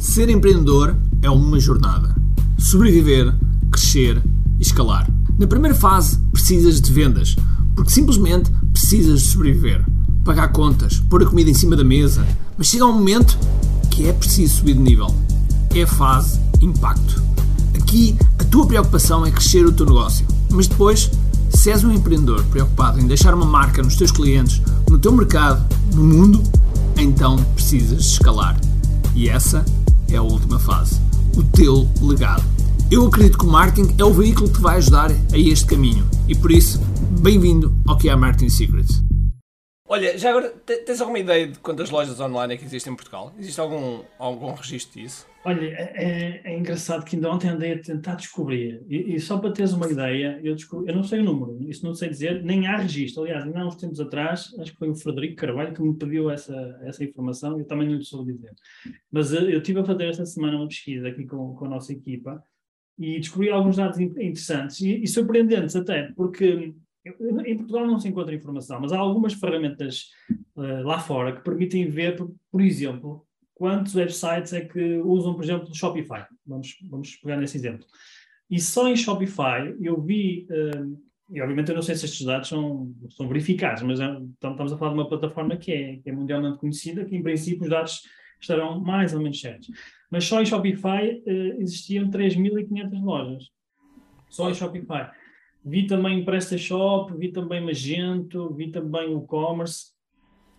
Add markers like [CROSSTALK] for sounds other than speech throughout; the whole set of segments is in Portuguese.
Ser empreendedor é uma jornada. Sobreviver, crescer e escalar. Na primeira fase, precisas de vendas, porque simplesmente precisas de sobreviver. Pagar contas, pôr a comida em cima da mesa, mas chega um momento que é preciso subir de nível. É a fase impacto. Aqui, a tua preocupação é crescer o teu negócio, mas depois, se és um empreendedor preocupado em deixar uma marca nos teus clientes, no teu mercado, no mundo, então precisas escalar. E essa é a última fase. O teu legado. Eu acredito que o marketing é o veículo que vai ajudar a este caminho. E por isso, bem-vindo ao que é a Marketing Secrets. Olha, já agora, tens alguma ideia de quantas lojas online é que existem em Portugal? Existe algum, algum registro disso? Olha, é, é, é engraçado que ainda ontem andei a tentar descobrir. E, e só para teres uma ideia, eu, descobri, eu não sei o número, isso não sei dizer, nem há registro. Aliás, ainda há uns tempos atrás, acho que foi o Frederico Carvalho que me pediu essa, essa informação, eu também não lhe sou dizer. Mas eh, eu estive a fazer esta semana uma pesquisa aqui com, com a nossa equipa e descobri alguns dados interessantes e, e surpreendentes até, porque em Portugal não se encontra informação, mas há algumas ferramentas uh, lá fora que permitem ver, por, exemplo, quantos websites é que usam, por exemplo, Shopify. Vamos, vamos pegar nesse exemplo. E só em Shopify eu vi, uh, e obviamente eu não sei se estes dados são, são verificados, mas é, estamos a falar de uma plataforma que é, que é mundialmente conhecida, que em princípio os dados estarão mais ou menos certos. Mas só em Shopify uh, existiam 3.500 lojas. Só em Shopify. Vi também PrestaShop, vi também Magento, vi também o e-commerce.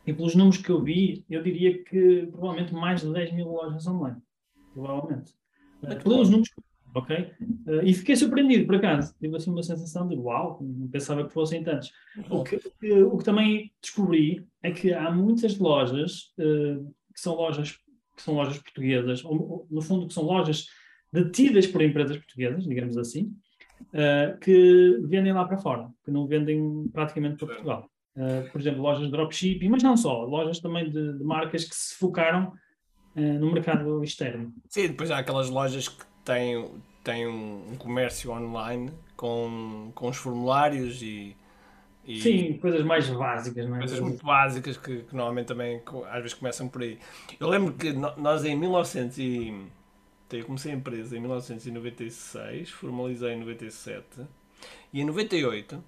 E pelos números que eu vi, eu diria que provavelmente mais de 10 mil lojas online. Provavelmente. Pelos números ok? Uh, e fiquei surpreendido, por acaso. Tive assim uma sensação de uau, não pensava que fossem tantos. O que, o que, também descobri é que há muitas lojas uh, que são lojas que são lojas portuguesas, ou, no fundo que são lojas detidas por empresas portuguesas, digamos assim, uh, que vendem lá para fora, que não vendem praticamente para Portugal. Uh, por exemplo, lojas de dropshipping, mas não só, lojas também de, de marcas que se focaram uh, no mercado externo. Sim, depois há aquelas lojas que têm, têm um, comércio online com, com os formulários e, e Sim, coisas mais básicas, não é? Coisas muito básicas que, que, normalmente também às vezes começam por aí. Eu lembro que nós em 1900 e eu comecei a empresa em 1996, formalizei em 97 e em 98,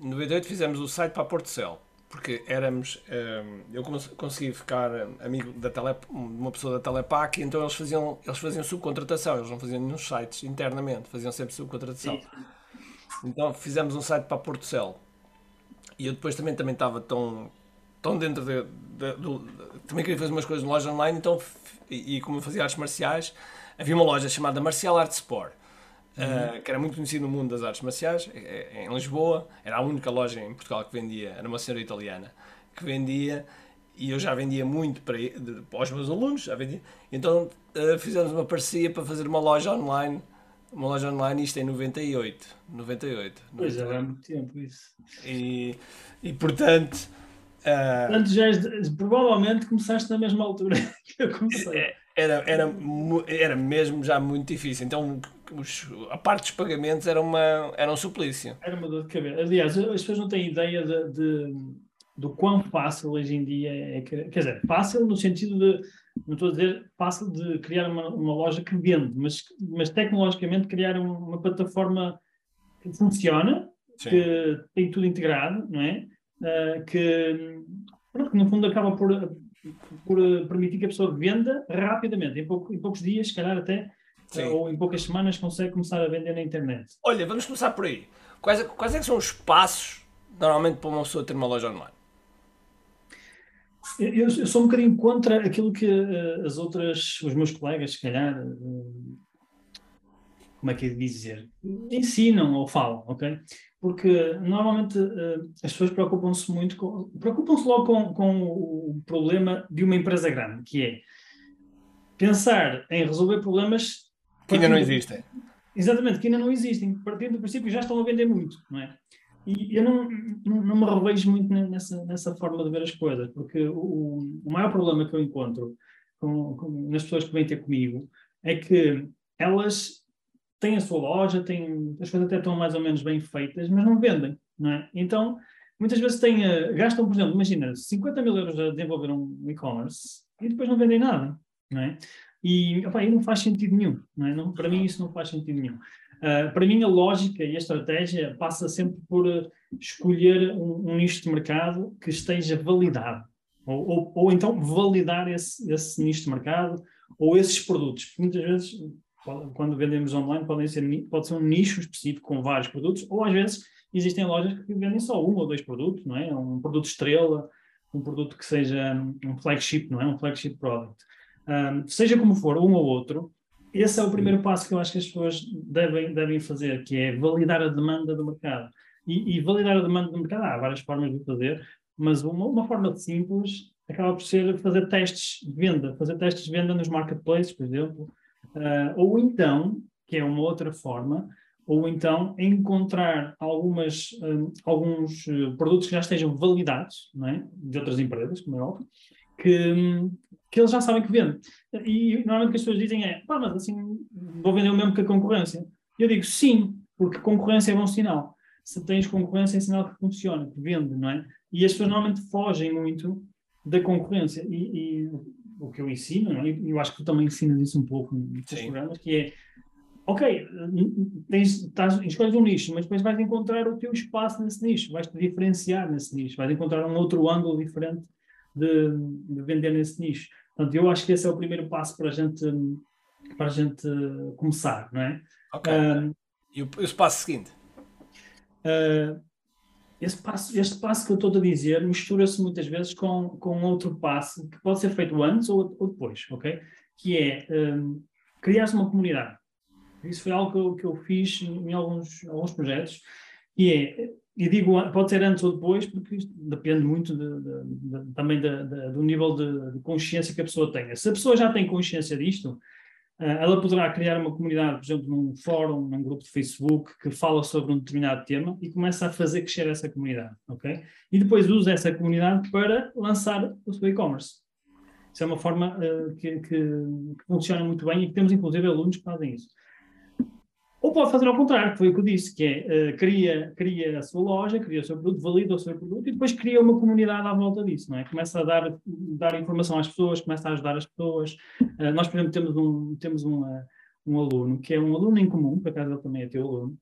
em 98 fizemos o site para a Portocel, porque éramos, ehm, eu consegui ficar amigo da tele, uma pessoa da Telepac, então eles faziam, eles faziam subcontratação, eles não faziam nenhum sites internamente, faziam sempre subcontratação. Então fizemos um site para a Portocel. E eu depois também, também estava tão, tão dentro de, de, de, de, também queria fazer umas coisas de loja online, então, e, e como eu fazia artes marciais, havia uma loja chamada Marcial Art Sport, uhum. uh, que era muito conhecida no mundo das artes marciais, em Lisboa. Era a única loja em Portugal que vendia, era uma senhora italiana, que vendia, e eu já vendia muito para, para os meus alunos, já vendia. Então uh, fizemos uma parceria para fazer uma loja online. Uma loja online, isto em 98. 98. Pois é, há muito tempo isso. E, e portanto. Uh... Portanto, já provavelmente começaste na mesma altura [LAUGHS] que eu comecei. É, era, era, era mesmo já muito difícil. Então, os, a parte dos pagamentos era, uma, era um suplício. Era uma dor de cabeça. Aliás, as pessoas não têm ideia de, de do quão fácil hoje em dia é. Quer dizer, fácil no sentido de. Não estou a dizer fácil de criar uma, uma loja que vende, mas, mas tecnologicamente criar uma plataforma que funciona, Sim. que tem tudo integrado, não é? Uh, que, que no fundo acaba por por eh, permitir que a pessoa venda rapidamente, em, pouco, em poucos dias, se calhar até, Sim. ou em poucas semanas, consegue começar a vender na internet. Olha, vamos começar por aí. Quais, quais é são os passos, normalmente, para uma pessoa ter uma loja online? Eu, eu sou um bocadinho contra aquilo que uh, as outras, os meus colegas, se calhar, uh, como é que é de dizer, ensinam ou falam, ok? Porque normalmente uh, as pessoas preocupam-se muito preocupam-se logo com, com, o problema de uma empresa grande, que é pensar em resolver problemas que ainda não existem. Exatamente, que ainda não existem. Partindo do princípio já estão a vender muito, não é? E eu não, não, não me revejo muito nessa, nessa forma de ver as coisas, porque o, o maior problema que eu encontro com, com, nas pessoas que vêm ter comigo é que elas têm a sua loja, têm, as coisas até estão mais ou menos bem feitas, mas não vendem, não é? Então, muitas vezes têm, uh, gastam, por exemplo, imagina, 50 mil euros a desenvolver um e-commerce e depois não vendem nada, não é? E opa, não faz sentido nenhum. Não é? não, para mim, isso não faz sentido nenhum. Uh, para mim, a lógica e a estratégia passa sempre por uh, escolher um, um, nicho de mercado que esteja validado. Ou, ou, ou então validar esse, esse, nicho de mercado ou esses produtos. Muitas vezes, quando vendemos online, podem ser, pode ser um nicho específico com vários produtos, ou às vezes existem lojas que vendem só um ou dois produtos, não é? Um produto estrela, um produto que seja um flagship, não é? Um flagship product. Um, seja como for, um ou outro, esse é o primeiro passo que eu acho que as pessoas devem, devem fazer, que é validar a demanda do mercado. E, e validar a demanda do mercado, há várias formas de fazer, mas uma, uma forma simples acaba por ser fazer testes de venda, fazer testes de venda nos marketplaces, por exemplo, uh, ou então, que é uma outra forma, ou então encontrar algumas, um, alguns uh, produtos que já estejam validados, é? de outras empresas, como é óbvio, que, que eles já sabem que vendem. E normalmente o que as pessoas dizem é, pá, mas assim, vou vender o mesmo que a concorrência. Eu digo, sim, porque concorrência é bom sinal. Se tens concorrência é sinal que funciona, que vende, não é? E as pessoas normalmente fogem muito da concorrência. E, e o que eu ensino, não é? e eu acho que tu também ensinas isso um pouco nos teus programas, que é ok, tens, estás, escolhes um nicho, mas depois vais encontrar o teu espaço nesse nicho, vais te diferenciar nesse nicho, vais encontrar um outro ângulo diferente de, de, vender nesse nicho. Portanto, eu acho que esse é o primeiro passo para a gente, para a gente começar, não é? Ok. E o, o passo seguinte? Uh, esse passo, este passo que eu estou a dizer mistura-se muitas vezes com, com outro passo que pode ser feito antes ou, ou depois, ok? Que é um, criar-se uma comunidade. Isso foi algo que eu, que eu fiz em alguns, alguns projetos. E é, e digo, pode ser antes ou depois, porque depende muito de, de, de, também do nível de, consciência que a pessoa tenha. Se a pessoa já tem consciência disto, ela poderá criar uma comunidade, por exemplo, num fórum, num grupo de Facebook, que fala sobre um determinado tema e começa a fazer crescer essa comunidade, ok? E depois usa essa comunidade para lançar o seu e-commerce. Isso é uma forma uh, que, que, que funciona muito bem e que temos, inclusive, alunos que fazem isso. Ou pode fazer ao contrário, que foi o que eu disse, que é uh, cria, cria a sua loja, cria o seu produto, valida o seu produto e depois cria uma comunidade à volta disso, não é? Começa a dar, dar informação às pessoas, começa a ajudar as pessoas. Uh, nós, por exemplo, temos um, temos um, um aluno que é um aluno em comum, por acaso ele também é teu aluno,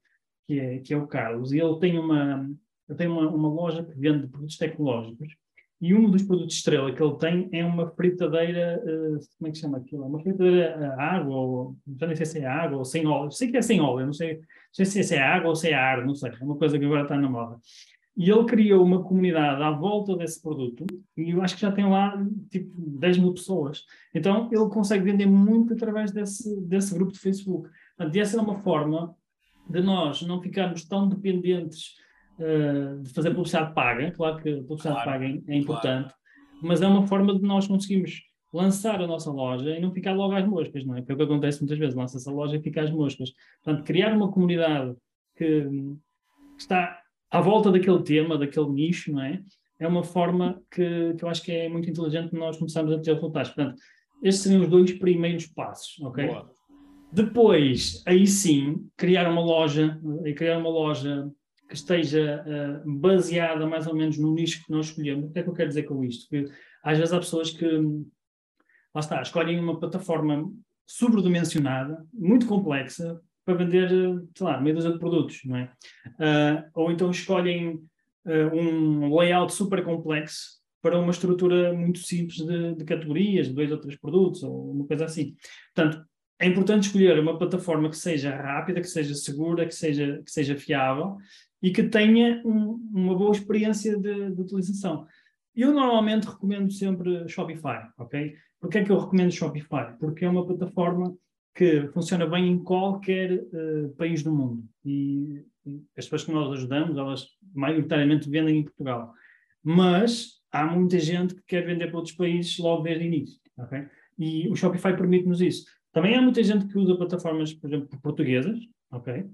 que é, que é o Carlos, e ele tem uma, ele tem uma, uma loja que vende produtos tecnológicos e um dos produtos estrela que ele tem é uma fritadeira, uh, como é que chama aquilo? Uma fritadeira a água, ou, já nem sei se é água ou sem óleo. Sei que é sem óleo, não sei, não sei se é água ou se é ar, não sei. É uma coisa que agora está na moda. E ele criou uma comunidade à volta desse produto e eu acho que já tem lá tipo 10 mil pessoas. Então ele consegue vender muito através desse, desse grupo de Facebook. Portanto, essa é uma forma de nós não ficarmos tão dependentes uh, de fazer publicidade paga. Claro que a publicidade claro, paga é, importante, claro. mas é uma forma de nós conseguirmos lançar a nossa loja e não ficar logo às moscas, não é? Que é o que acontece muitas vezes, lança-se a loja e fica às moscas. Portanto, criar uma comunidade que, está à volta daquele tema, daquele nicho, não é? É uma forma que, que eu acho que é muito inteligente nós começarmos a ter resultados. Portanto, estes seriam os dois primeiros passos, ok? Boa. Depois, aí sim, criar uma loja, e criar uma loja que esteja uh, baseada mais ou menos no nicho que nós escolhemos. O que é que eu quero dizer com isto? Que às vezes há pessoas que, lá está, escolhem uma plataforma sobredimensionada, muito complexa, para vender, sei lá, meia dúzia de produtos, não é? Uh, ou então escolhem uh, um layout super complexo para uma estrutura muito simples de, de categorias, dois ou três produtos, ou uma coisa assim. Portanto, é importante escolher uma plataforma que seja rápida, que seja segura, que seja, que seja fiável e que tenha um, uma boa experiência de, de, utilização. Eu normalmente recomendo sempre Shopify, ok? Porquê é que eu recomendo Shopify? Porque é uma plataforma que funciona bem em qualquer uh, país do mundo. E, e, as pessoas que nós ajudamos, elas maioritariamente vendem em Portugal. Mas há muita gente que quer vender para outros países logo desde o início, ok? E o Shopify permite-nos isso. Também há muita gente que usa plataformas, por exemplo, portuguesas, ok?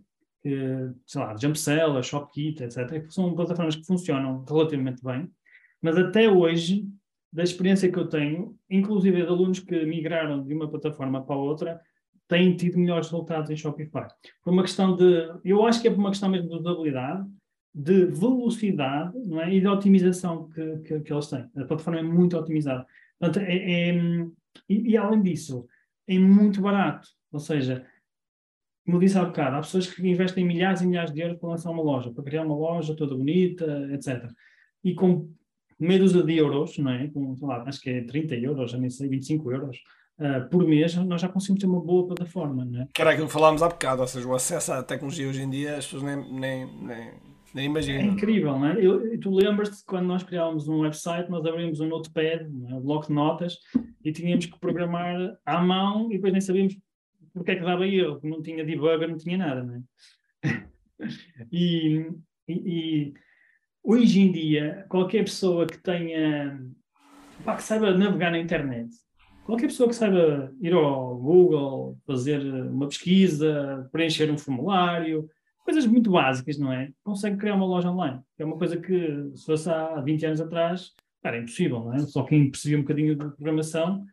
que, sei lá, Jumpsell, Shopkit, etc., são plataformas que funcionam relativamente bem, mas até hoje, da experiência que eu tenho, inclusive de alunos que migraram de uma plataforma para outra, têm tido melhores resultados em Shopify. Por uma questão de, eu acho que é por uma questão mesmo de usabilidade, de velocidade não é? e de otimização que, que, que eles têm. A plataforma é muito otimizada. Portanto, é, é e, e, além disso, em muito barato. Ou seja, como eu disse há bocado, há pessoas que investem milhares e milhares de euros para lançar uma loja, para criar uma loja toda bonita, etc. E com meia de euros, não é? Com, lá, acho que é 30 euros, já nem sei, 25 euros, uh, por mês, nós já conseguimos ter uma boa plataforma, não é? Que era aquilo que falámos há bocado, ou seja, o acesso à tecnologia hoje em dia, as pessoas nem, nem, nem, nem imaginam. É incrível, não é? Eu, tu lembras-te quando nós criávamos um website, nós abrimos um notepad, é? um bloco de notas, e tínhamos que programar à mão e depois nem sabíamos porque é que dava erro, não tinha debugger, não tinha nada, não é? [LAUGHS] e, e, e hoje em dia, qualquer pessoa que tenha, pá, que saiba navegar na internet, qualquer pessoa que saiba ir ao Google, fazer uma pesquisa, preencher um formulário, coisas muito básicas, não é? Consegue criar uma loja online. É uma coisa que, se fosse há 20 anos atrás, era impossível, não é? Só quem percebia um bocadinho de programação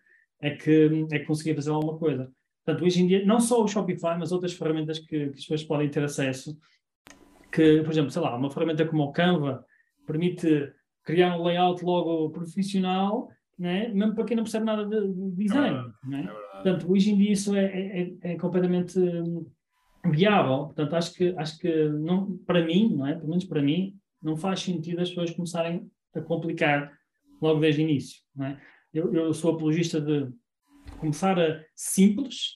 é que, é que conseguia fazer alguma coisa. Portanto, hoje em dia, não só o Shopify, mas outras ferramentas que, que as pessoas podem ter acesso, que, por exemplo, sei lá, uma ferramenta como o Canva permite criar um layout logo profissional, né? mesmo para quem não percebe nada de, de design. É né? é Portanto, hoje em dia isso é, é, é, é completamente hum, viável. Portanto, acho que, acho que não, para mim, não é? pelo menos para mim, não faz sentido as pessoas começarem a complicar logo desde o início. Não é? eu, eu sou apologista de começar a simples,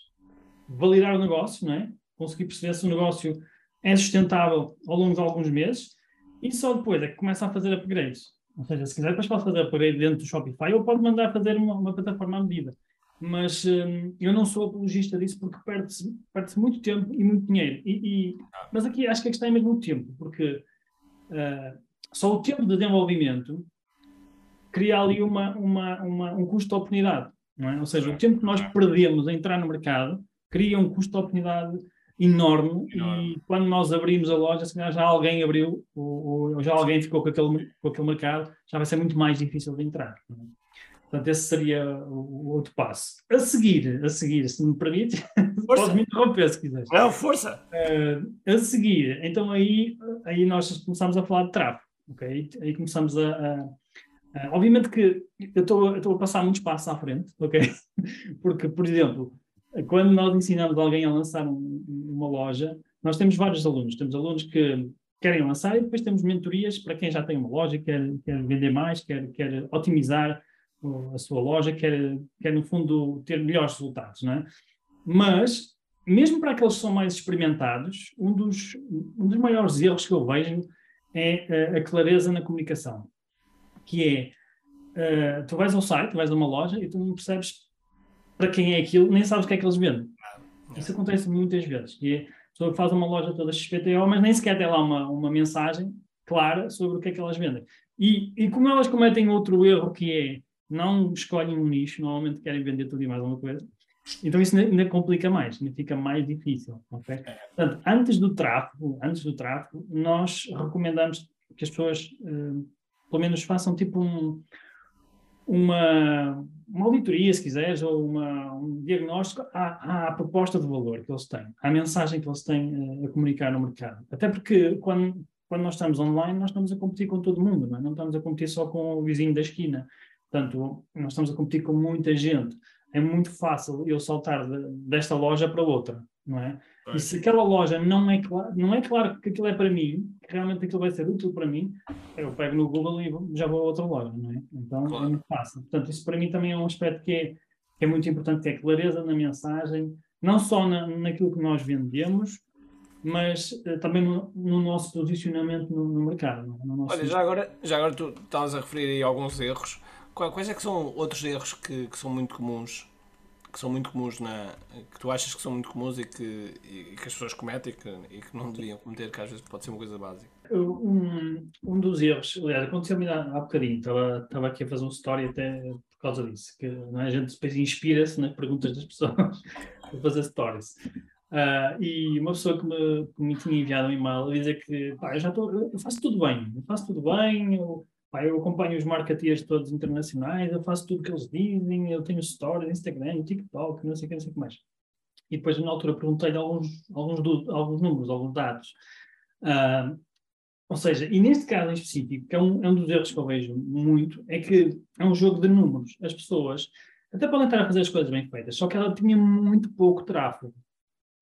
validar o negócio, não é? Conseguir perceber se o negócio é sustentável ao longo de alguns meses e só depois é que começa a fazer upgrades. Ou seja, se quiser, depois pode fazer upgrade dentro do Shopify ou pode mandar fazer uma, uma plataforma à medida. Mas hum, eu não sou apologista disso porque perde-se perde muito tempo e muito dinheiro. E, e, mas aqui acho que a questão é mesmo o tempo, porque uh, só o tempo de desenvolvimento cria ali uma, uma, uma, um custo de oportunidade. É? Ou seja, o tempo que nós perdemos a entrar no mercado cria um custo de oportunidade enorme, enorme. e quando nós abrimos a loja, se calhar já alguém abriu ou, ou já alguém ficou com aquele, com aquele mercado, já vai ser muito mais difícil de entrar. É? Portanto, esse seria o, outro passo. A seguir, a seguir, se me permite, [LAUGHS] pode me interromper se quiseres. Não, força! Uh, a seguir, então aí, aí nós começamos a falar de tráfego, ok? Aí começamos a, a obviamente que eu estou a passar muito espaço à frente, ok? [LAUGHS] Porque, por exemplo, quando nós ensinamos alguém a lançar um, uma loja, nós temos vários alunos. Temos alunos que querem lançar e depois temos mentorias para quem já tem uma loja, quer, quer vender mais, quer, quer otimizar a sua loja, quer, quer, no fundo, ter melhores resultados, não é? Mas, mesmo para aqueles que são mais experimentados, um dos, um dos maiores erros que eu vejo é a, a clareza na comunicação que é, uh, tu vais ao site, vais a uma loja e tu não percebes para quem é aquilo, nem sabes o que é que eles vendem. Isso acontece muitas vezes, que é, a pessoa faz uma loja toda XPTO, mas nem sequer tem lá uma, uma mensagem clara sobre o que é que elas vendem. E, e como elas cometem outro erro que é, não escolhem um nicho, normalmente querem vender tudo e mais alguma coisa, então isso ainda, complica mais, ainda fica mais difícil. Okay? Portanto, antes do tráfego, antes do tráfego, nós recomendamos que as pessoas uh, pelo menos façam tipo um, uma, uma auditoria, se quiseres, ou uma, um diagnóstico à, à, proposta de valor que eles têm, à mensagem que eles têm a, a comunicar no mercado. Até porque quando, quando nós estamos online, nós estamos a competir com todo mundo, não, é? não estamos a competir só com o vizinho da esquina. Portanto, nós estamos a competir com muita gente. É muito fácil eu saltar de, desta loja para outra, não é? E se aquela loja não é, claro, não é claro que aquilo é para mim, que realmente aquilo vai ser útil para mim, eu pego no Google e já vou a outra loja, não é? Então é claro. é muito fácil. Portanto, isso para mim também é um aspecto que é, que é muito importante, que é clareza na mensagem, não só na, naquilo que nós vendemos, mas uh, também no, no, nosso posicionamento no, no mercado. É? No Olha, já agora, já agora tu estavas a referir aí alguns erros. Quais é que são outros erros que, que são muito comuns que são muito comuns na que tu achas que são muito comuns e que, e que as pessoas cometem e que, e que não deveriam cometer, que às vezes pode ser uma coisa básica? Um, um dos erros, aliás, aconteceu-me há, há bocadinho, estava, estava aqui a fazer um story até por causa disso, que é? a gente depois inspira-se nas perguntas das pessoas [LAUGHS] para fazer stories. Uh, e uma pessoa que me, que me tinha enviado um e-mail a dizer que pá, eu já estou, eu faço tudo bem, eu faço tudo bem, eu Pá, eu acompanho os marketeers todos internacionais, eu faço tudo o que eles dizem, eu tenho stories, Instagram, TikTok, não sei o que, não sei o que mais. E depois, na altura, perguntei-lhe alguns, alguns, alguns números, alguns dados. Uh, ou seja, e neste caso em específico, que é um, é um dos erros que eu vejo muito, é que é um jogo de números. As pessoas até podem estar a fazer as coisas bem feitas, só que ela tinha muito pouco tráfego.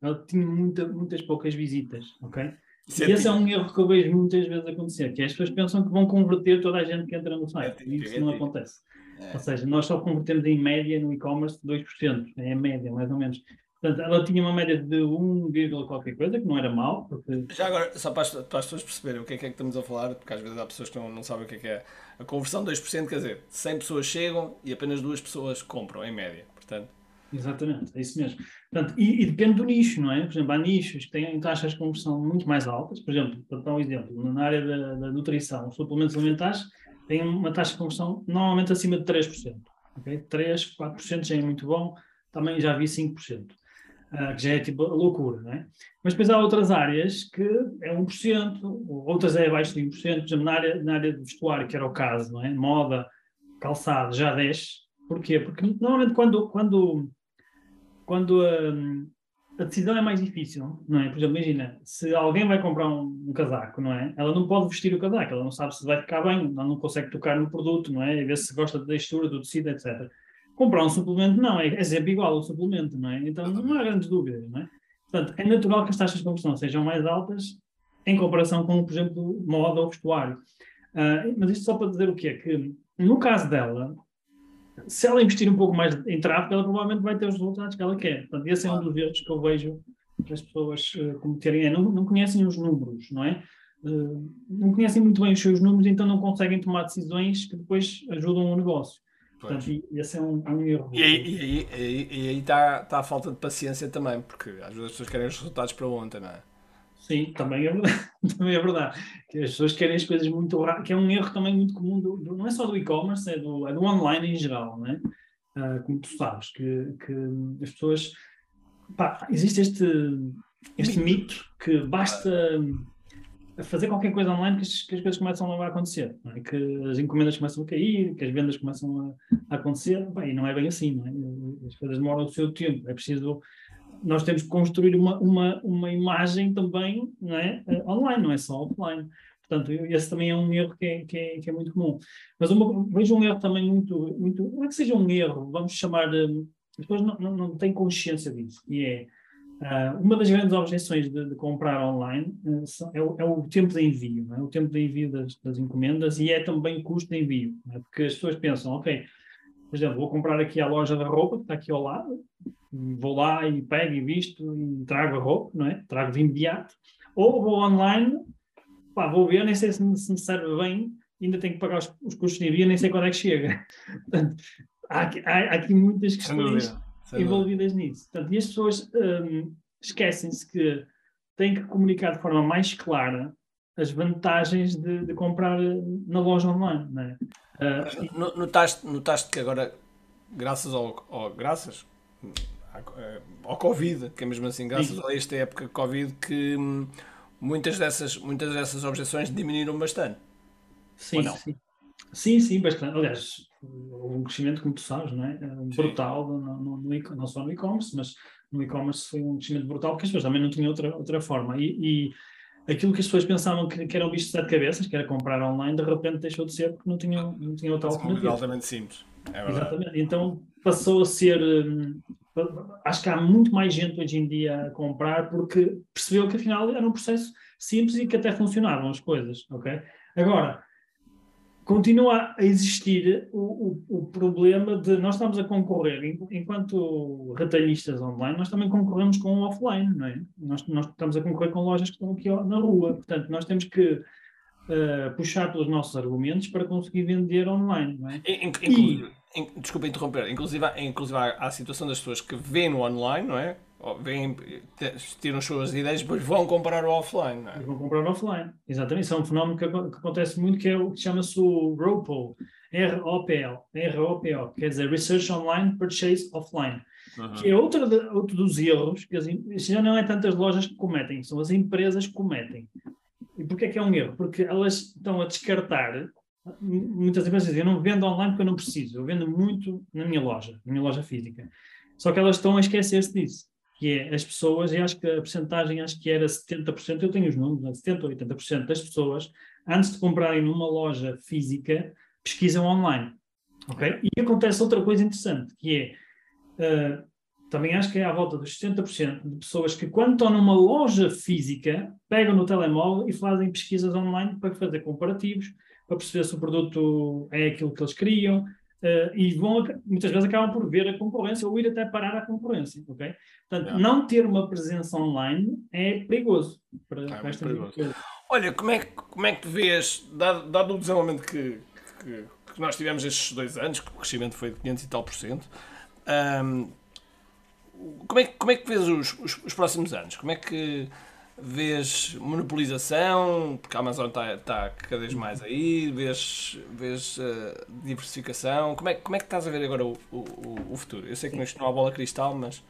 Ela tinha muita, muitas poucas visitas, ok? Isso e esse é um erro que eu vejo muitas vezes acontecer, que é as pessoas pensam que vão converter toda a gente que entra no site. É E isso não acontece. É. Ou seja, nós só convertemos em média no e-commerce 2%. É a média, mais ou menos. Portanto, ela tinha uma média de 1, vírgula qualquer coisa, que não era mal, porque Já agora, só para as, para as pessoas perceberem o que é que é que estamos a falar, porque às vezes há pessoas que não, não sabem o que é que é. A conversão de 2%, quer dizer, 100 pessoas chegam e apenas duas pessoas compram, em média. Portanto, Exatamente, é isso mesmo. Portanto, e, e depende do nicho, não é? Por exemplo, há nichos que têm taxas de conversão muito mais altas. Por exemplo, para dar um exemplo, na área da, da nutrição, os suplementos alimentares têm uma taxa de conversão normalmente acima de 3%. Okay? 3, 4% já é muito bom, também já vi 5%, ah, que já é tipo loucura, não é? Mas depois há outras áreas que é 1%, outras é abaixo de 1%, por exemplo, na área, na área de vestuário, que era o caso, não é? Moda, calçado, já desce. Porquê? Porque normalmente quando, quando, quando hum, a decisão é mais difícil, não é? Por exemplo, imagina, se alguém vai comprar um, um casaco, não é? Ela não pode vestir o casaco, ela não sabe se vai ficar bem, ela não consegue tocar no produto, não é? E ver se gosta da textura, do tecido, etc. Comprar um suplemento, não, é, é sempre igual ao suplemento, não é? Então não há grandes dúvidas, não é? Portanto, é natural que as taxas de conversão sejam mais altas em comparação com, por exemplo, moda ou vestuário. Ah, mas isto só para dizer o quê? Que no caso dela, se ela investir um pouco mais em tráfego, ela provavelmente vai ter os resultados que ela quer. Portanto, esse é um dos erros que eu vejo as pessoas uh, cometerem. É, não, não conhecem os números, não é? Uh, não conhecem muito bem os seus números, então não conseguem tomar decisões que depois ajudam o negócio. Portanto, esse é um, um erro. E aí, está, está a falta de paciência também, porque às vezes as pessoas querem os resultados para ontem, não é? Sim, também é verdade. [LAUGHS] também é verdade. Que as pessoas querem as coisas muito rápido, que é um erro também muito comum, do, do- não é só do e-commerce, é do, é do online em geral, não é? Ah, como tu sabes, que, que as pessoas. Pá, existe este, este mito que basta fazer qualquer coisa online que as, que as coisas começam a acontecer, é? que as encomendas começam a cair, que as vendas começam a, a acontecer, Pá, e não é bem assim, é? As coisas demoram o seu tempo, é preciso nós temos que construir uma, uma, uma imagem também não é? Eh, online, não é só offline. Portanto, esse também é um erro que é, que é, que é muito comum. Mas uma, vejo um erro também muito, muito. Não é que seja um erro, vamos chamar. eh, As pessoas não, não, não têm consciência disso. E é. ah, uma das grandes objeções de, de comprar online eh, são- é, o, é o tempo de envio, é? o tempo de envio das, das encomendas e é também o custo de envio, é? porque as pessoas pensam, ok, por exemplo, vou comprar aqui à loja da roupa que está aqui ao lado, vou lá e pego e visto e trago a roupa, não é? Trago de imediato. Ou vou online, pá, vou ver, nem sei se me, se me serve bem, ainda tenho que pagar os, os custos de envio, nem sei quando é que chega. [LAUGHS] Portanto, há, aqui- há- há aqui muitas questões dúvida. envolvidas nisso. Portanto, e as pessoas hum, esquecem-se que têm que comunicar de forma mais clara as vantagens de, de comprar eh, na loja online, não é? No- Notaste, notaste que agora, graças ao, ao- graças eh, ao Covid, que é mesmo assim, graças Sim. a esta época de Covid, que hum, muitas dessas, muitas dessas objeções diminuíram bastante. Sim, sim. Sim, sim, bastante. Aliás, houve um crescimento, como tu sabes, não é? Eh, brutal, no, no, no não só no e-commerce, mas no e-commerce foi um crescimento brutal, porque as pessoas também não tinham outra, outra forma. E, e aquilo que as pessoas pensavam que, que era um bicho de sete cabeças, que era comprar online, de repente deixou de ser porque não tinham, não tinham outra É alternativa. altamente simples. É. Exatamente. Então passou a ser. hum, acho que há muito mais gente hoje em dia a comprar porque percebeu que afinal era um processo simples e que até funcionavam as coisas, ok? Agora, continua a existir o, o, o problema de nós estamos a concorrer, en- enquanto retalhistas online, nós também concorremos com o offline, não é? Nós, nós estamos a concorrer com lojas que estão aqui na rua, portanto, nós temos que eh, puxar pelos nossos argumentos para conseguir vender online, não é? In- in- inclusive- in- desculpa interromper, inclusive, há- inclusive há há a situação das pessoas que veem no online, não é? Te- tiram as suas ideias, depois vão comprar o offline, não é? Vão comprar offline. Exatamente. Isso é um fenómeno que, que acontece muito, que é o que chama-se o ROPO. R-O-P-L. R-O-P-O. Quer dizer, Research Online, Purchase Offline. Que é outra de- outro dos erros que as, isso já não é tantas lojas que cometem, são as empresas que cometem. E porquê é que é um erro? Porque elas estão a descartar. Muitas empresas dizem, eu não vendo online porque eu não preciso, eu vendo muito na minha loja, na minha loja física. Só que elas estão a esquecer-se disso que é as pessoas, e acho que a porcentagem acho que era 70%, eu tenho os números, né, 70% ou 80% das pessoas, antes de comprarem numa loja física, pesquisam online. Okay? E acontece outra coisa interessante, que é, uh, também acho que é à volta dos 70% de pessoas que, quando estão numa loja física, pegam no telemóvel e fazem pesquisas online para fazer comparativos, para perceber se o produto é aquilo que eles queriam, uh, e vão, muitas vezes acabam por ver a concorrência ou ir até parar a concorrência, ok? Portanto, não ter uma presença online é perigoso para, é para esta perigoso. Olha, como é, como é que tu vês, dado, dado o desenvolvimento que, que, que, nós tivemos estes dois anos, que o crescimento foi de 500 e tal por cento, um, como, é, como é que vês os, os, os próximos anos? Como é que vês monopolização, porque a Amazon está tá cada vez mais aí, vês, vês uh, diversificação. Como é, como é que estás a ver agora o, o, o futuro? Eu sei que isto não há bola cristal, mas.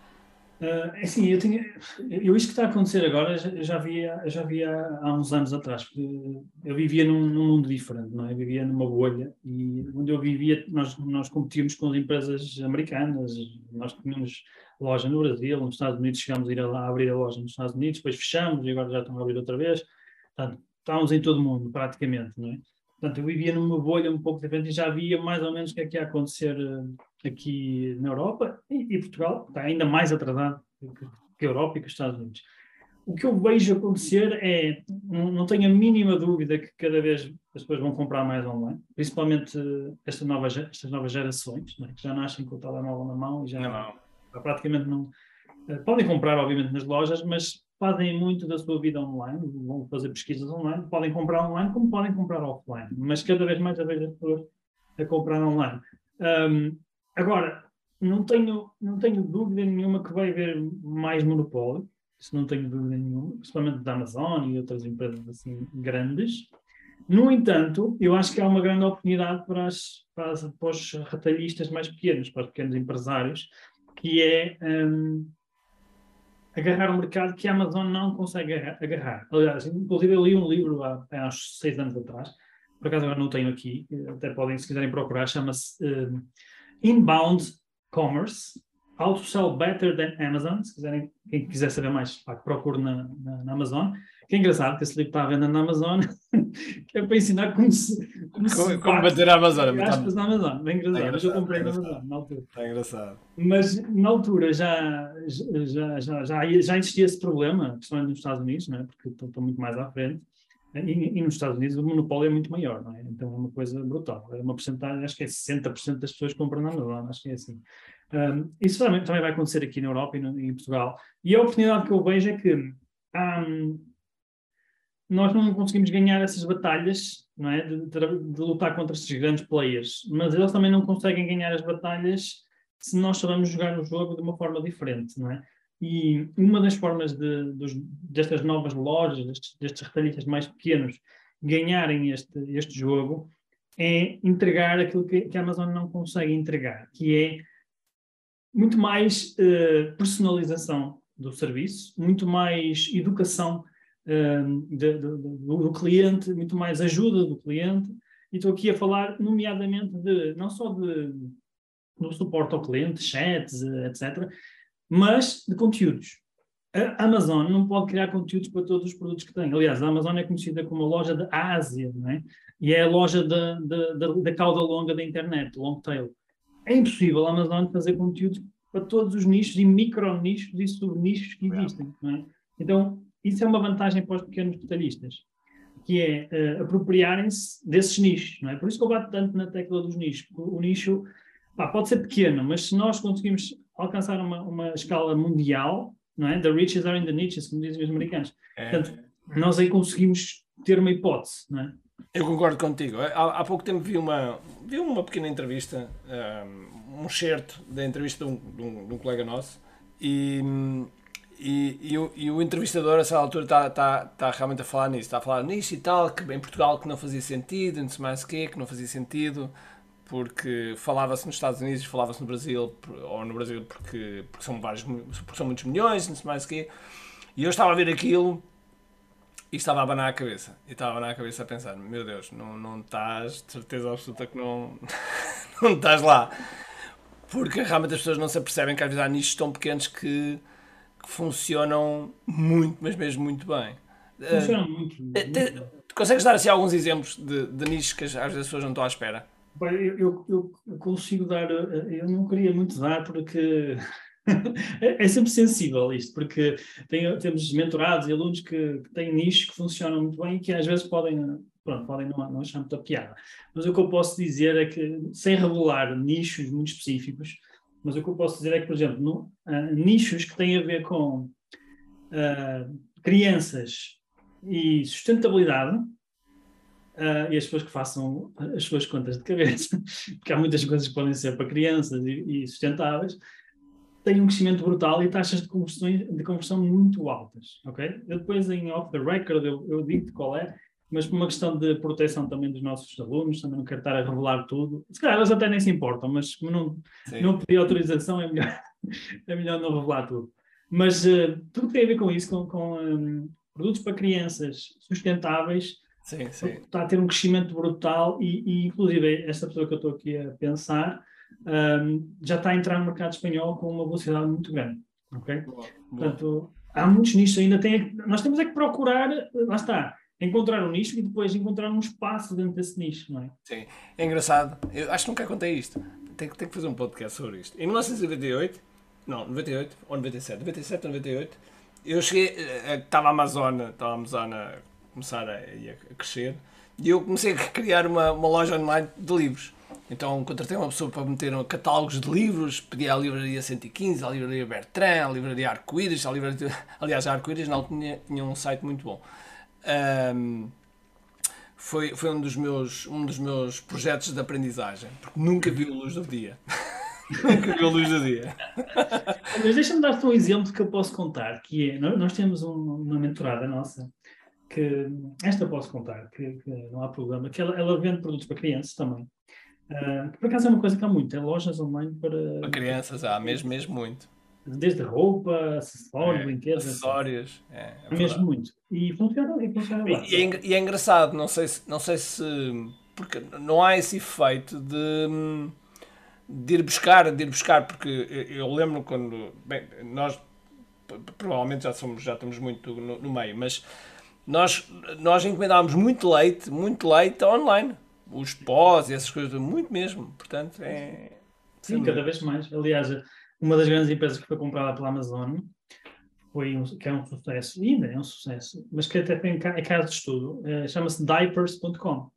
Uh, assim, eu tinha. Eu, isto que está a acontecer agora, já, já via, já via há uns anos atrás, porque eu vivia num, num, mundo diferente, não é? Eu vivia numa bolha e onde eu vivia, nós, nós competíamos com as empresas americanas, nós tínhamos loja no Brasil, nos Estados Unidos chegámos a ir lá abrir a loja nos Estados Unidos, depois fechamos e agora já estão a abrir outra vez. Portanto, estávamos em todo o mundo, praticamente, não é? Portanto, eu vivia numa bolha um pouco diferente e já via mais ou menos o que é que ia acontecer eh, aqui na Europa e, e Portugal está ainda mais atrasado que, que a Europa e que os Estados Unidos. O que eu vejo acontecer é, não, não tenho a mínima dúvida que cada vez as pessoas vão comprar mais online, principalmente eh, esta nova, estas novas gerações, é? que já nascem com o telemóvel na mão e já, não praticamente não. Eh, podem comprar, obviamente, nas lojas, mas fazem muito da sua vida online, vão fazer pesquisas online, podem comprar online como podem comprar offline, mas cada vez mais a vejo as pessoas a comprar online. Um, agora, não tenho, não tenho dúvida nenhuma que vai haver mais monopólio, isso não tenho dúvida nenhuma, principalmente da Amazon e outras empresas assim grandes. No entanto, eu acho que há uma grande oportunidade para, as, para, as, para os retalhistas mais pequenos, para os pequenos empresários, que é um, agarrar um mercado que a Amazon não consegue agarrar. Aliás, inclusive eu li um livro há, há uns seis anos atrás, por acaso agora não tenho aqui, até podem, se quiserem procurar, chama-se um, Inbound Commerce, How to Sell Better Than Amazon, se quiserem, quem quiser saber mais, procure na, na, na Amazon. Que é engraçado que esse livro está à venda na Amazon, [LAUGHS] que é para ensinar como se. Como, como, como bater a Amazon. Aspas na Amazon, bem engraçado. É engraçado mas eu comprei é na Amazon na altura. É engraçado. Mas na altura já, já, já, já, já existia esse problema, principalmente nos Estados Unidos, não é? porque estão, estão muito mais à frente. E, e, nos Estados Unidos o monopólio é muito maior, não é? Então é uma coisa brutal. É uma porcentagem, acho que é 60% das pessoas compram na Amazon, acho que é assim. Um, isso também, também vai acontecer aqui na Europa e no, em Portugal. E a oportunidade que eu vejo é que um, nós não conseguimos ganhar essas batalhas, não é? De, de, de, lutar contra esses grandes players, mas eles também não conseguem ganhar as batalhas se nós sabemos jogar o jogo de uma forma diferente, não é? E uma das formas de, dos, destas novas lojas, destes, destes retalhistas mais pequenos, ganharem este, este jogo é entregar aquilo que, que, a Amazon não consegue entregar, que é muito mais uh, personalização do serviço, muito mais educação de, de, do, cliente, muito mais ajuda do cliente. E estou aqui a falar, nomeadamente, de não só de, do suporte ao cliente, chats, etc., mas de conteúdos. A Amazon não pode criar conteúdos para todos os produtos que tem. Aliás, a Amazon é conhecida como a loja da Ásia, não é? E é a loja da, da, da, da cauda longa da internet, long tail. É impossível a Amazon fazer conteúdos para todos os nichos e micro-nichos e sub-nichos que existem, não é? Então, isso é uma vantagem para os pequenos detalhistas, que é uh, apropriarem-se desses nichos, não é? Por isso que eu bato tanto na tecla dos nichos. O, o nicho pá, pode ser pequeno, mas se nós conseguimos alcançar uma, uma escala mundial, não é? The riches are in the niches, como dizem os americanos. É. Portanto, nós aí conseguimos ter uma hipótese, não é? Eu concordo contigo. Há, há pouco tempo vi uma, vi uma pequena entrevista, um, um certo da entrevista de um, de um, de um colega nosso, e, e, e, o, e o entrevistador, a essa altura, está tá, tá realmente a falar nisso. Está a falar nisso e tal, que em Portugal que não fazia sentido, não sei mais o quê, que não fazia sentido, porque falava-se nos Estados Unidos, falava-se no Brasil, ou no Brasil porque, porque, são vários, porque são muitos milhões, não sei mais o quê. E eu estava a ver aquilo e estava a abanar a cabeça. E estava a abanar a cabeça a pensar: meu Deus, não, não estás, de certeza absoluta que não, [LAUGHS] não estás lá. Porque realmente as pessoas não se apercebem que às vezes há nichos tão pequenos que que funcionam muito, mas mesmo muito bem. Funcionam uh, muito. muito. consegues dar assim alguns exemplos de, de nichos que às vezes as pessoas não estão à espera? Eu, eu, eu, consigo dar, eh, eu não queria muito dar porque é, [LAUGHS] é sempre sensível isto, porque tem, temos mentorados e alunos que, que, têm nichos que funcionam muito bem e que às vezes podem, pronto, podem não, não achar muita piada. Mas o que eu posso dizer é que, sem revelar nichos muito específicos, mas o que eu posso dizer é que, por exemplo, no, uh, nichos que têm a ver com uh, crianças e sustentabilidade, uh, e as pessoas que façam as suas contas de cabeça, [LAUGHS] porque há muitas coisas que podem ser para crianças e, e sustentáveis, têm um crescimento brutal e taxas de conversão, de conversão muito altas, ok? Eu depois em off the record eu, eu digo qual é, mas por uma questão de proteção também dos nossos alunos, também não quero estar a revelar tudo. Se calhar eles até nem se importam, mas como não, não pedi autorização, é melhor, [LAUGHS] é melhor não revelar tudo. Mas uh, tudo que tem a ver com isso, com, com um, produtos para crianças sustentáveis, sim, sim. está a ter um crescimento brutal e, e inclusive esta pessoa que eu estou aqui a pensar um, já está a entrar no mercado espanhol com uma velocidade muito grande. Ok? Boa, boa. Portanto, há muitos nichos ainda. Tem, nós temos é que procurar, lá está, encontrar um nicho e depois encontrar um espaço dentro desse nicho, não é? Sim, é engraçado. Eu acho que nunca contei isto. Tenho, tenho que fazer um podcast sobre isto. Em 1998, não, 98 ou 97, 97 ou 98, eu cheguei, eh, eh, estava a Amazon, estava a Amazon a começar a, a crescer e eu comecei a criar uma, uma loja online de livros. Então contratei uma pessoa para meter catálogos de livros, pedi à livraria 115, à livraria Bertrand, à livraria Arco-Íris, livraria... [LAUGHS] aliás, a Arco-Íris não tinha, tinha um site muito bom. Um, foi, foi um, dos meus, um dos meus projetos de aprendizagem, porque nunca vi a luz do dia. [LAUGHS] nunca vi a luz do dia. Mas deixa-me dar-te um exemplo que eu posso contar, que é, nós temos uma mentorada nossa, que esta posso contar, que, que não há problema, que ela, ela vende produtos para crianças também. Uh, por acaso é uma coisa que há muito, tem lojas online para. Para crianças, há mesmo, mesmo muito. Desde roupa, acessórios, é, brinquedos. Acessórios, é, é mesmo muito. E funciona, e funciona e, e, é, e é engraçado, não sei, se, não sei se. Porque não há esse efeito de, de ir buscar, de ir buscar, porque eu lembro quando. Bem, nós provavelmente já, somos, já estamos muito no, no meio, mas nós, nós encomendávamos muito leite, muito leite online os pós e essas coisas, muito mesmo. Portanto, é. Sim, cada vez mais. Aliás, uma das grandes empresas que foi comprada pela Amazon foi um, que é um sucesso, ainda é um sucesso, mas que até tem é caso de estudo, é, chama-se diapers.com.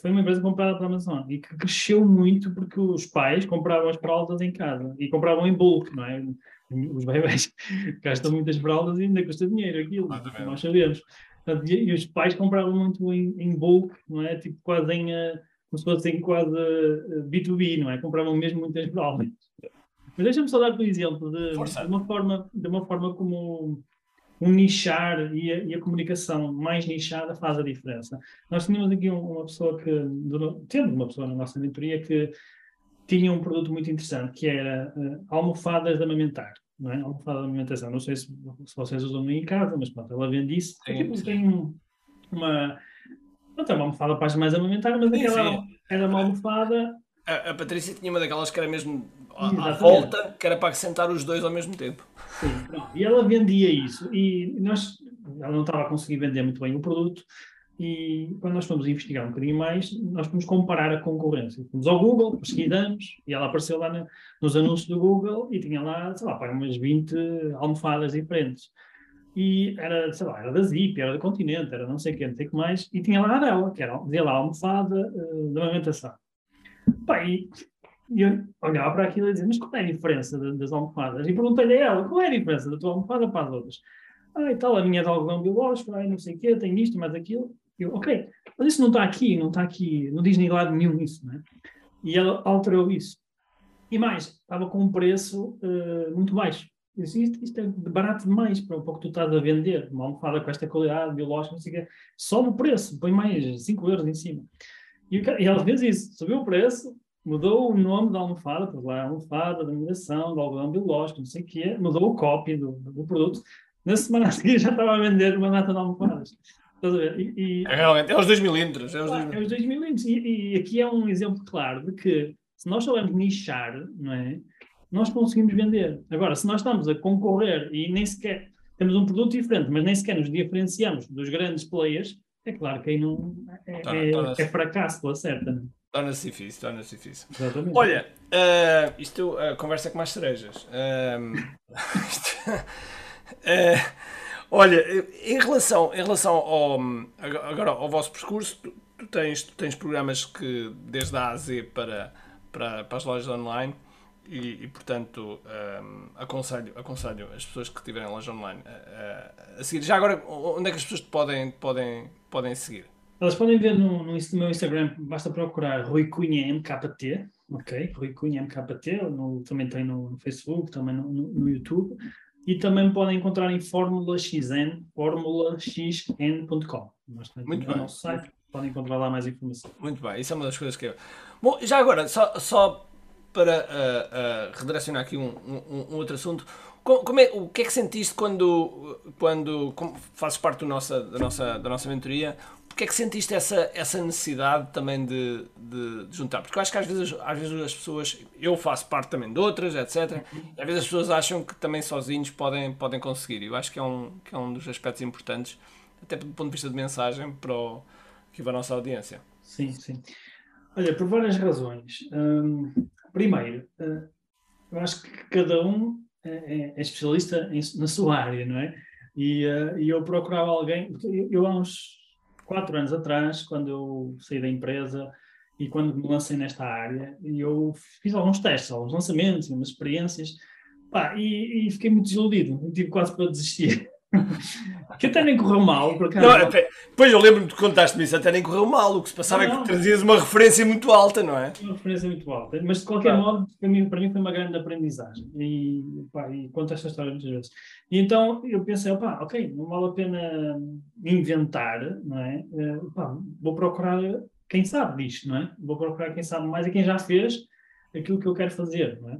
Foi uma empresa comprada pela Amazon e que cresceu muito porque os pais compravam as fraldas em casa e compravam em bulk, não é? Os bebés [LAUGHS] gastam muitas fraldas e ainda custa dinheiro aquilo, ah, nós sabemos. Portanto, e, e, os pais compravam muito em, em bulk, não é? Tipo, quase em, uh, como se fosse em quase uh, eh, B2B, não é? Compravam mesmo muitas provas. Mas deixa-me só dar-te um exemplo de, de, uma forma, de uma forma como um nichar e a, e a, comunicação mais nichada faz a diferença. Nós tínhamos aqui uma pessoa que, tendo uma pessoa na nossa mentoria que tinha um produto muito interessante que era uh, almofadas de amamentar não é? Almofada de alimentação. Não sei se, se vocês usam em casa, mas pronto, ela vende isso. Sim, tipo, tem uma. Não tem uma almofada para mais amamentar, mas sim, aquela sim. era uma almofada. A, a, Patrícia tinha uma daquelas que era mesmo à, volta, que era para sentar os dois ao mesmo tempo. Sim, pronto. e ela vendia isso. E nós, ela não estava a conseguir vender muito bem o produto. E quando nós fomos investigar um bocadinho mais, nós fomos comparar a concorrência. Fomos ao Google, pesquisamos, e ela apareceu lá na, nos anúncios do Google e tinha lá, sei lá, para umas 20 almofadas diferentes. E era, sei lá, era da Zip, era do Continente, era não sei o que, não sei o que mais, e tinha lá a dela, que era, dizia lá, almofada uh, de amamentação. Pá, e, eu olhava para aquilo e dizia, mas qual é a diferença das almofadas? E perguntei-lhe a ela, qual é a diferença da tua almofada para as outras? Ah, e tal, a minha é de algodão biológico, ah, não sei o quê, tem isto, mais aquilo. Eu, ok, mas isso não está aqui, não está aqui, não diz nem lado nenhum isso, né? E ela alterou isso. E mais, estava com um preço uh, muito baixo. Eu disse, isto, isto, é barato demais para o que tu estás a vender. Uma almofada com esta qualidade, biológica, não sei o quê. Sobe o preço, põe mais 5 euros em cima. E, e ela fez isso, subiu o preço, mudou o nome da almofada, por lá, almofada, da mineração, do algodão biológico, não sei o quê, mudou o copy do, do produto. Na semana [LAUGHS] a seguir já estava a vender uma data de almofadas. Estás a ver? E, e, é, realmente, é os 2 milímetros. É os 2 milímetros. É milímetros. E, e, aqui é um exemplo claro de que se nós soubermos nichar, não é? Nós conseguimos vender. Agora, se nós estamos a concorrer e nem sequer temos um produto diferente, mas nem sequer nos diferenciamos dos grandes players, é claro que aí não é, tá, é, tá, é fracasso pela certa. Não? É? Torna-se difícil, torna-se difícil. Exatamente. Olha, uh, isto a conversa com mais cerejas. [LAUGHS] Uh, olha, em relação, em relação ao, agora, ao vosso percurso, tu, tu, tens, tu tens programas que desde a A a Z para, para, para as lojas online e, e portanto um, aconselho, aconselho as pessoas que tiverem loja online a, a, a, seguir. Já agora, onde é que as pessoas te podem, podem, podem seguir? Elas podem ver no, no, meu Instagram, basta procurar Rui Cunha MKT, ok? Rui Cunha MKT, no, também tem no, no Facebook, também no, no, YouTube. E também podem encontrar em Fórmula XN, formulaxn.com. Muito bem. No nosso site, podem encontrar lá mais informação. Muito bem, isso é uma das coisas que eu... Bom, já agora, só, só para uh, uh, redirecionar aqui um, um, um outro assunto, como é, o que é que sentiste quando, quando fazes parte nossa, da, nossa, da nossa mentoria? Porquê é que sentiste essa, essa necessidade também de, de, de, juntar? Porque eu acho que às vezes, às vezes as pessoas, eu faço parte também de outras, etc. E às vezes as pessoas acham que também sozinhos podem, podem conseguir. Eu acho que é, um, que é um dos aspectos importantes, até do ponto de vista de mensagem, para, o, aqui para a nossa audiência. Sim, sim. Olha, por várias razões. Hum, primeiro, uh, eu acho que cada um é, é especialista em, na sua área, não é? E, uh, e eu procurava alguém, eu, eu há uns quatro anos atrás, quando eu saí da empresa e quando me lancei nesta área, eu fiz alguns testes, alguns lançamentos, algumas experiências, pá, e, e, fiquei muito desiludido, tive quase para desistir. [LAUGHS] que até nem correu mal, por acaso. Não, depois eu lembro-me de contaste-me isso, até nem correu mal. O que se passava não, é que trazias uma referência muito alta, não é? Uma referência muito alta, mas de qualquer modo, para mim, para mim foi uma grande aprendizagem. E, pá, e conto esta história muitas vezes. E então eu pensei, opá, ok, não vale a pena inventar, não é? Uh, pá, vou procurar quem sabe disto, não é? Vou procurar quem sabe mais e quem já fez aquilo que eu quero fazer, não é?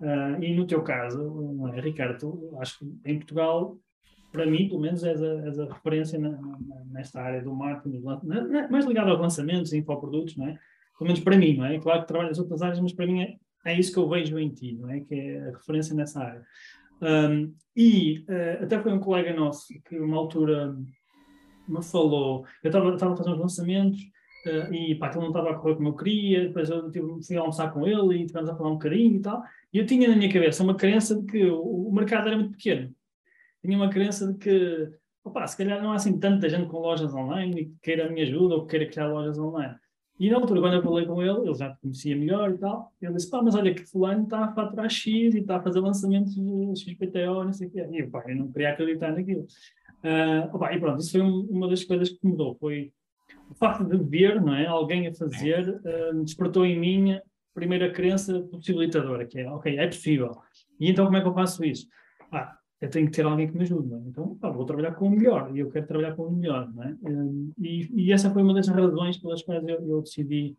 Uh, e no teu caso, é, Ricardo, acho que em Portugal para mim, pelo menos, és a, és a referência na, na, nesta área do marketing, na, mais ligado aos lançamentos e infoprodutos, não é? Pelo menos para mim, não é? Claro que trabalho nas outras áreas, mas para mim é, é isso que eu vejo em ti, não é? Que é a referência nessa área. Um, e uh, até foi um colega nosso que, uma altura, me falou. Eu estava a fazer uns lançamentos uh, e pá, aquilo não estava a correr como eu queria. Depois eu tive, fui almoçar com ele e estivemos a falar um bocadinho e tal. E eu tinha na minha cabeça uma crença de que o, o mercado era muito pequeno tinha uma crença de que, opa, se calhar não há assim tanta gente com lojas online e que queira a minha ajuda ou que queira criar lojas online. E na altura, quando eu falei com ele, ele já te conhecia melhor e tal, ele disse, pá, mas olha que fulano está a faturar X e está a fazer lançamentos de XPTO, não sei o quê. E eu, pá, eu não queria acreditar naquilo. Uh, opa, e pronto, isso foi um, uma das coisas que mudou, foi o facto de ver, não é, alguém a fazer, uh, despertou em mim a primeira crença possibilitadora, que é, ok, é possível. E então como é que eu faço isso? Ah, eu tenho que ter alguém que me ajude, é? Então, pá, vou trabalhar com o melhor e eu quero trabalhar com o melhor, é? Hum, e, e, essa foi uma das razões pelas quais eu, eu decidi,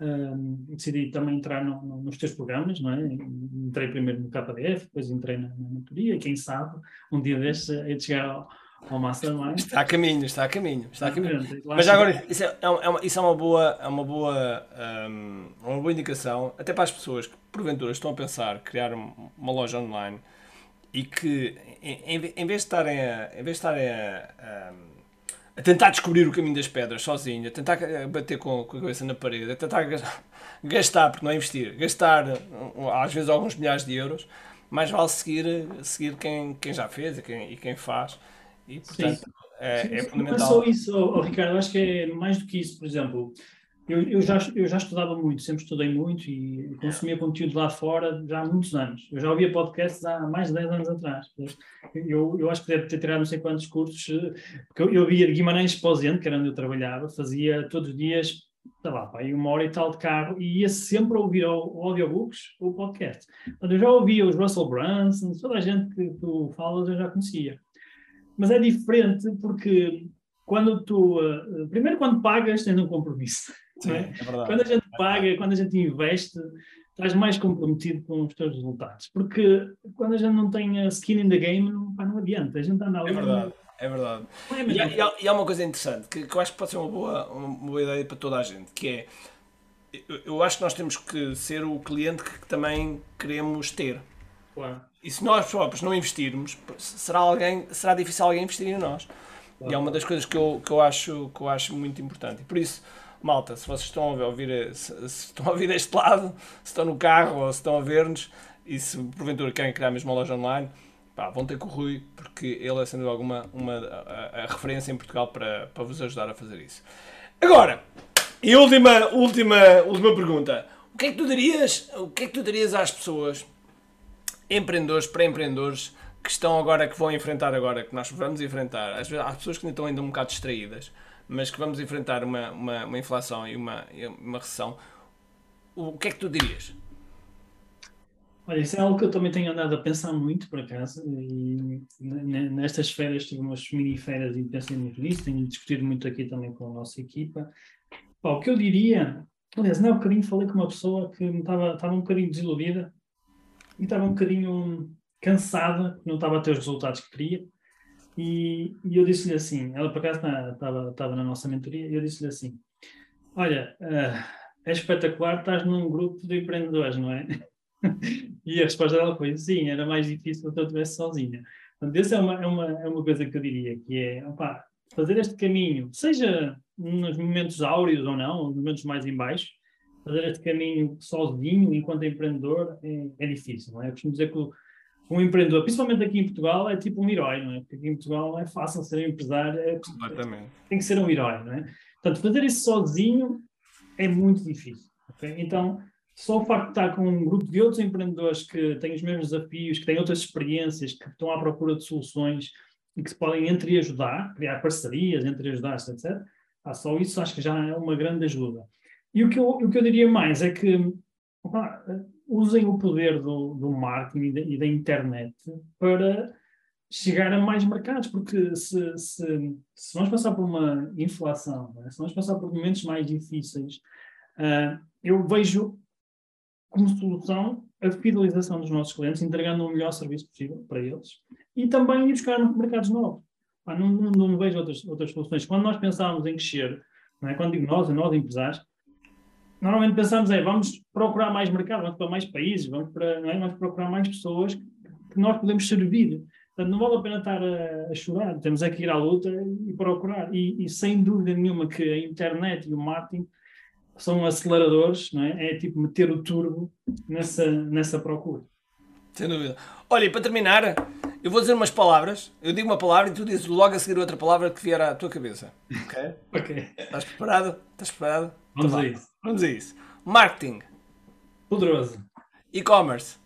um, decidi também entrar no, no, nos teus programas, não é? Entrei primeiro no KDF, depois entrei na, na mentoria, e quem sabe, um dia destes é de chegar ao, ao Mastermind. Está a caminho, está a caminho, está a caminho. Mas agora, isso é, é, uma, isso é uma boa, é uma boa, um, uma boa indicação, até para as pessoas que porventura estão a pensar criar uma loja online e que em, em vez de estarem a, em vez de estarem a, a, a, tentar descobrir o caminho das pedras sozinho, a tentar bater com, com a cabeça na parede, a tentar [LAUGHS] gastar, porque não é investir, gastar às vezes alguns milhares de euros, mais vale seguir, seguir quem, quem já fez e quem, e quem faz. E portanto Sim. é, é fundamental. Não é só isso, oh, Ricardo, acho que é mais do que isso, por exemplo eu, eu, já, eu já estudava muito, sempre estudei muito e consumia conteúdo lá fora já há muitos anos. Eu já ouvia podcasts há mais de 10 anos atrás. Eu, eu acho que deve ter tirado não sei quantos cursos, porque eu, eu via Guimarães Esposente, que era onde eu trabalhava, fazia todos os dias, sei lá, pá, uma hora e tal de carro, e ia sempre ouvir audiobooks ou podcast. Eu já ouvia os Russell Brunson, toda a gente que tu falas eu já conhecia. Mas é diferente porque quando tu, uh, primeiro quando pagas tens um compromisso. Sim, é? É quando a gente paga, quando a gente investe, estás mais comprometido com os teus resultados. Porque quando a gente não tem a skin in the game, não, pá, não adianta. A gente anda ali. É verdade. É verdade. É e, há, e, há, uma coisa interessante que, que, eu acho que pode ser uma boa, uma boa ideia para toda a gente, que é eu, eu acho que nós temos que ser o cliente que, que também queremos ter. Claro. E se nós próprios não investirmos, será, alguém, será difícil alguém investir em nós. Claro. E é uma das coisas que eu, que, eu acho, que eu acho muito importante. E por isso, malta, se vocês estão a ouvir, se, se estão a ouvir deste lado, se estão no carro ou se estão a ver-nos e se porventura querem criar mesmo uma loja online, pá, vão ter com o Rui, porque ele é sendo alguma uma, a, a, referência em Portugal para, para vos ajudar a fazer isso. Agora, e última, última, última pergunta. O que é que tu dirias, o que é que tu dirias às pessoas, empreendedores, pré-empreendedores, que estão agora, que vão enfrentar agora, que nós vamos enfrentar, às vezes há pessoas que ainda estão ainda um bocado distraídas, mas que vamos enfrentar uma, uma, uma inflação e uma, uma recessão, o que é que tu dirias? Olha, isso é algo que eu também tenho andado a pensar muito, por acaso, e nestas férias tive umas mini férias e pensei muito nisso, tenho discutido muito aqui também com a nossa equipa. O que eu diria, aliás, não há bocadinho falei com uma pessoa que estava, estava um bocadinho desiludida e estava um bocadinho cansada, não estava a ter os resultados que queria, e, e eu disse-lhe assim, ela por acaso estava, estava na nossa mentoria, e eu disse-lhe assim, olha, uh, é espetacular, estás num grupo de empreendedores, não é? [LAUGHS] e a resposta dela foi sim, era mais difícil se eu estivesse sozinha. Portanto, essa é uma, é, uma, é uma coisa que eu diria, que é opa, fazer este caminho, seja nos momentos áureos ou não, nos momentos mais em baixo, fazer este caminho sozinho, enquanto empreendedor, é, é difícil. Não é? Eu costumo dizer que um empreendedor, principalmente aqui em Portugal, é tipo um herói, não é? Porque aqui em Portugal é fácil ser um empresário, é, tem que ser um herói, não é? Portanto, fazer isso sozinho é muito difícil. Okay? Então, só o facto de estar com um grupo de outros empreendedores que têm os mesmos desafios, que têm outras experiências, que estão à procura de soluções e que se podem entre ajudar, criar parcerias, entre ajudar, etc. Ah, só isso acho que já é uma grande ajuda. E o que eu, o que eu diria mais é que opa, usem o poder do, do marketing e da, e da, internet para chegar a mais mercados, porque se, se, se vamos passar por uma inflação, né? se vamos passar por momentos mais difíceis, uh, eu vejo como solução a fidelização dos nossos clientes, entregando o melhor serviço possível para eles e também ir buscar mercados novos. Não, não, não, vejo outras, outras soluções. Quando nós pensávamos em crescer, é? quando digo nós, nós empresários, normalmente pensamos é vamos procurar mais mercado, vamos para mais países, vamos, para, é? vamos procurar mais pessoas que nós podemos servir. Portanto, não vale a pena estar a, a chorar, temos é que ir à luta e procurar. E, e sem dúvida nenhuma que a internet e o marketing são aceleradores, não é? É tipo meter o turbo nessa, nessa procura. Sem dúvida. Olha, e para terminar, eu vou dizer umas palavras. Eu digo uma palavra e tu dizes logo a seguir outra palavra que vier à tua cabeça. Ok? ok. Estás preparado? Estás preparado? Vamos então, a isso. Vamos a isso. Marketing. Poderoso. E-commerce.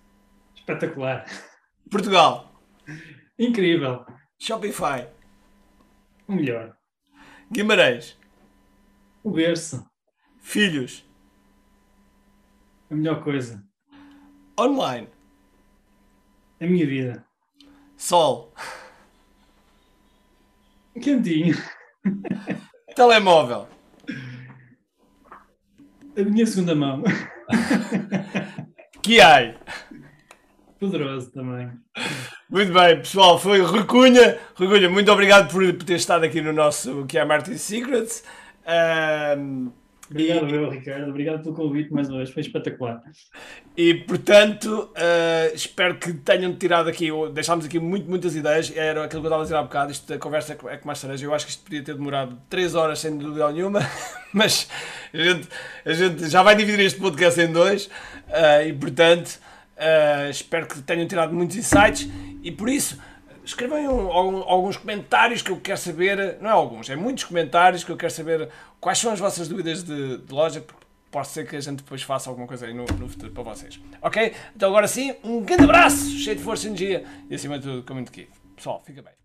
Espetacular. Portugal. Incrível. Shopify. O melhor. Guimarães. O berço. Filhos. A melhor coisa. Online. A minha vida. Sol. Quentinho. Telemóvel. A minha segunda mão. [LAUGHS] Que ai. Poderoso também. Muito bem, pessoal. Foi Recunha. Recunha, muito obrigado por, ter estado aqui no nosso que é Martin Secrets. Um, Obrigado, meu, Ricardo. Obrigado pelo convite mais uma vez. Foi espetacular. E, portanto, uh, espero que tenham tirado aqui, deixámos aqui muito, muitas ideias. Era aquilo que eu estava a dizer há bocado. Isto, a conversa é com mais cereja. Eu acho que isto podia ter demorado 3 horas sem dúvida nenhuma, [LAUGHS] mas a gente, a gente já vai dividir este podcast em dois. Uh, e, portanto, uh, espero que tenham tirado muitos insights. E por isso escrevam alguns comentários que eu quero saber, não é alguns, é muitos comentários que eu quero saber quais são as vossas dúvidas de, de loja, porque pode ser que a gente depois faça alguma coisa aí no, no futuro para vocês. Ok? Então agora sim, um grande abraço, cheio de força e energia e acima de tudo, com muito aqui. Pessoal, fica bem.